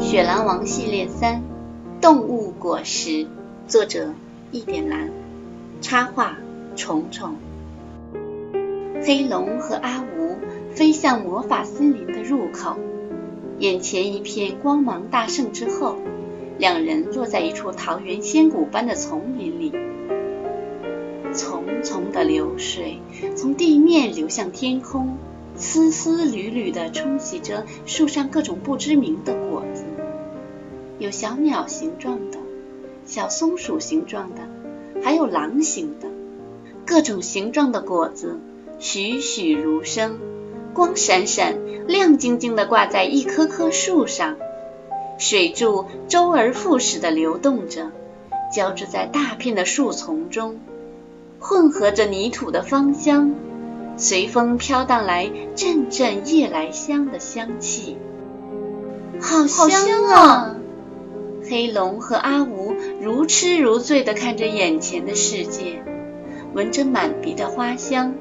雪狼王系列三：动物果实，作者一点蓝，插画虫虫。黑龙和阿吴飞向魔法森林的入口，眼前一片光芒大盛之后，两人落在一处桃源仙谷般的丛林里。淙淙的流水从地面流向天空，丝丝缕缕地冲洗着树上各种不知名的果子，有小鸟形状的，小松鼠形状的，还有狼形的，各种形状的果子，栩栩如生，光闪闪、亮晶晶地挂在一棵棵树上，水柱周而复始地流动着，交织在大片的树丛中。混合着泥土的芳香，随风飘荡来阵阵夜来香的香气，好香啊！黑龙和阿吴如痴如醉地看着眼前的世界，闻着满鼻的花香，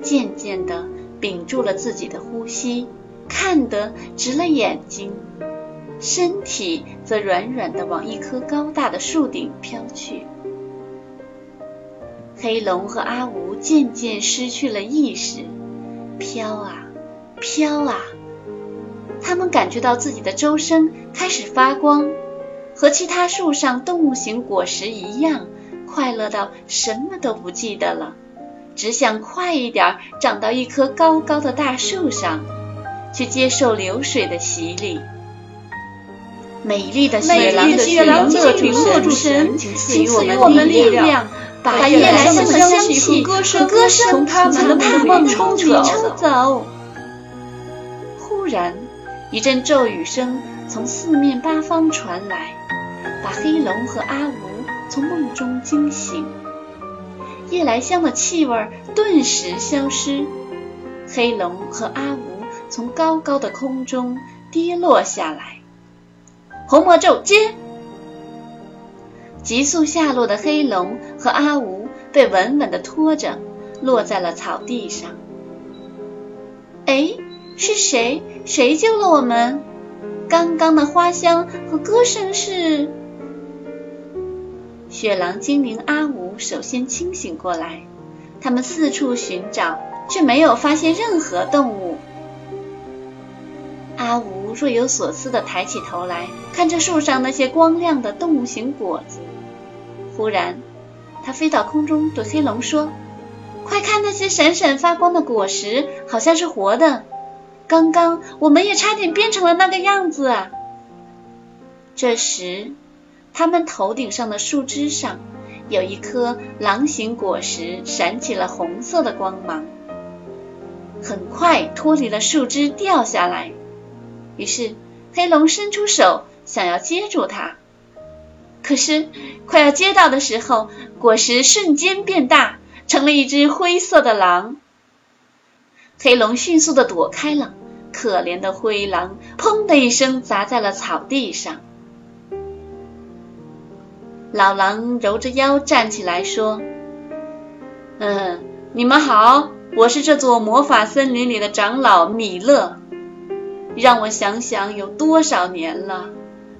渐渐地屏住了自己的呼吸，看得直了眼睛，身体则软软地往一棵高大的树顶飘去。黑龙和阿吴渐渐失去了意识，飘啊飘啊，他们感觉到自己的周身开始发光，和其他树上动物型果实一样，快乐到什么都不记得了，只想快一点长到一棵高高的大树上，去接受流水的洗礼。美丽的雪狼雪狼乐主神，请赐予我们力量。把夜来香的香气和歌声从他们的梦里抽走。忽然，一阵咒语声从四面八方传来，把黑龙和阿吴从梦中惊醒。夜来香的气味顿时消失，黑龙和阿吴从高高的空中跌落下来。红魔咒接。急速下落的黑龙和阿吴被稳稳地拖着，落在了草地上。哎，是谁？谁救了我们？刚刚的花香和歌声是？雪狼精灵阿吴首先清醒过来，他们四处寻找，却没有发现任何动物。阿吴若有所思地抬起头来，看着树上那些光亮的动物形果子。忽然，他飞到空中，对黑龙说：“快看，那些闪闪发光的果实，好像是活的。刚刚我们也差点变成了那个样子啊！”这时，他们头顶上的树枝上有一颗狼形果实，闪起了红色的光芒，很快脱离了树枝掉下来。于是，黑龙伸出手想要接住它。可是，快要接到的时候，果实瞬间变大，成了一只灰色的狼。黑龙迅速的躲开了，可怜的灰狼“砰”的一声砸在了草地上。老狼揉着腰站起来说：“嗯，你们好，我是这座魔法森林里的长老米勒。让我想想，有多少年了？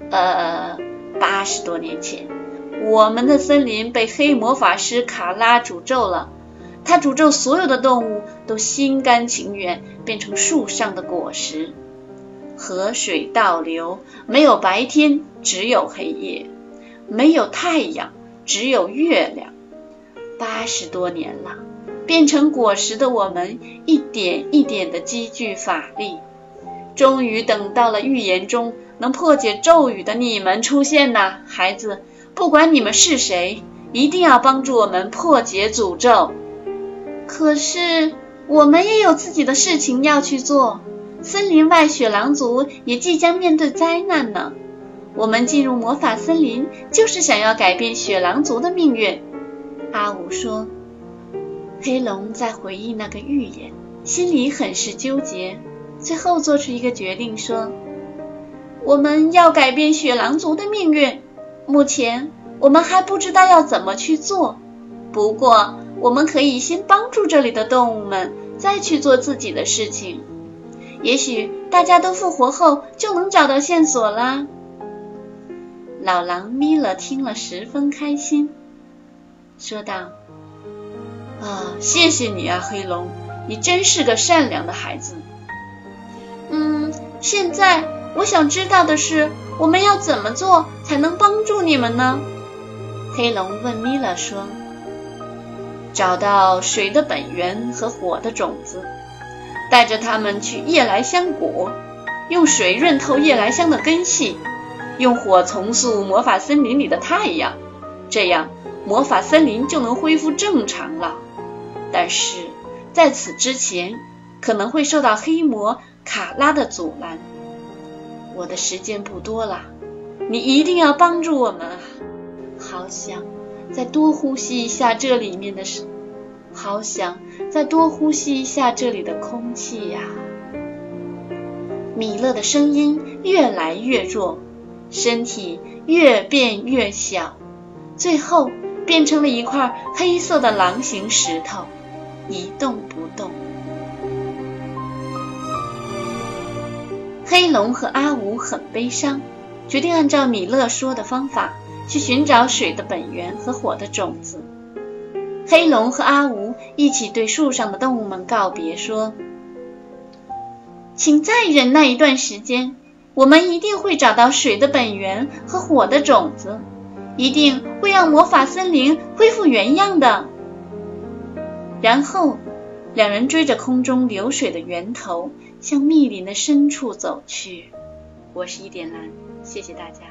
呃。”八十多年前，我们的森林被黑魔法师卡拉诅咒了。他诅咒所有的动物都心甘情愿变成树上的果实。河水倒流，没有白天，只有黑夜；没有太阳，只有月亮。八十多年了，变成果实的我们一点一点的积聚法力，终于等到了预言中。能破解咒语的你们出现呐，孩子，不管你们是谁，一定要帮助我们破解诅咒。可是我们也有自己的事情要去做，森林外雪狼族也即将面对灾难呢。我们进入魔法森林，就是想要改变雪狼族的命运。阿武说。黑龙在回忆那个预言，心里很是纠结，最后做出一个决定说。我们要改变雪狼族的命运，目前我们还不知道要怎么去做。不过，我们可以先帮助这里的动物们，再去做自己的事情。也许大家都复活后，就能找到线索啦。老狼米勒听了十分开心，说道：“啊，谢谢你啊，黑龙，你真是个善良的孩子。”嗯，现在我想知道的是，我们要怎么做才能帮助你们呢？黑龙问米勒说：“找到水的本源和火的种子，带着它们去夜来香谷，用水润透夜来香的根系，用火重塑魔法森林里的太阳，这样魔法森林就能恢复正常了。但是在此之前，可能会受到黑魔。”卡拉的阻拦，我的时间不多了，你一定要帮助我们啊！好想再多呼吸一下这里面的，好想再多呼吸一下这里的空气呀！米勒的声音越来越弱，身体越变越小，最后变成了一块黑色的狼形石头，一动不动。黑龙和阿吴很悲伤，决定按照米勒说的方法去寻找水的本源和火的种子。黑龙和阿吴一起对树上的动物们告别，说：“请再忍耐一段时间，我们一定会找到水的本源和火的种子，一定会让魔法森林恢复原样的。”然后。两人追着空中流水的源头，向密林的深处走去。我是一点蓝，谢谢大家。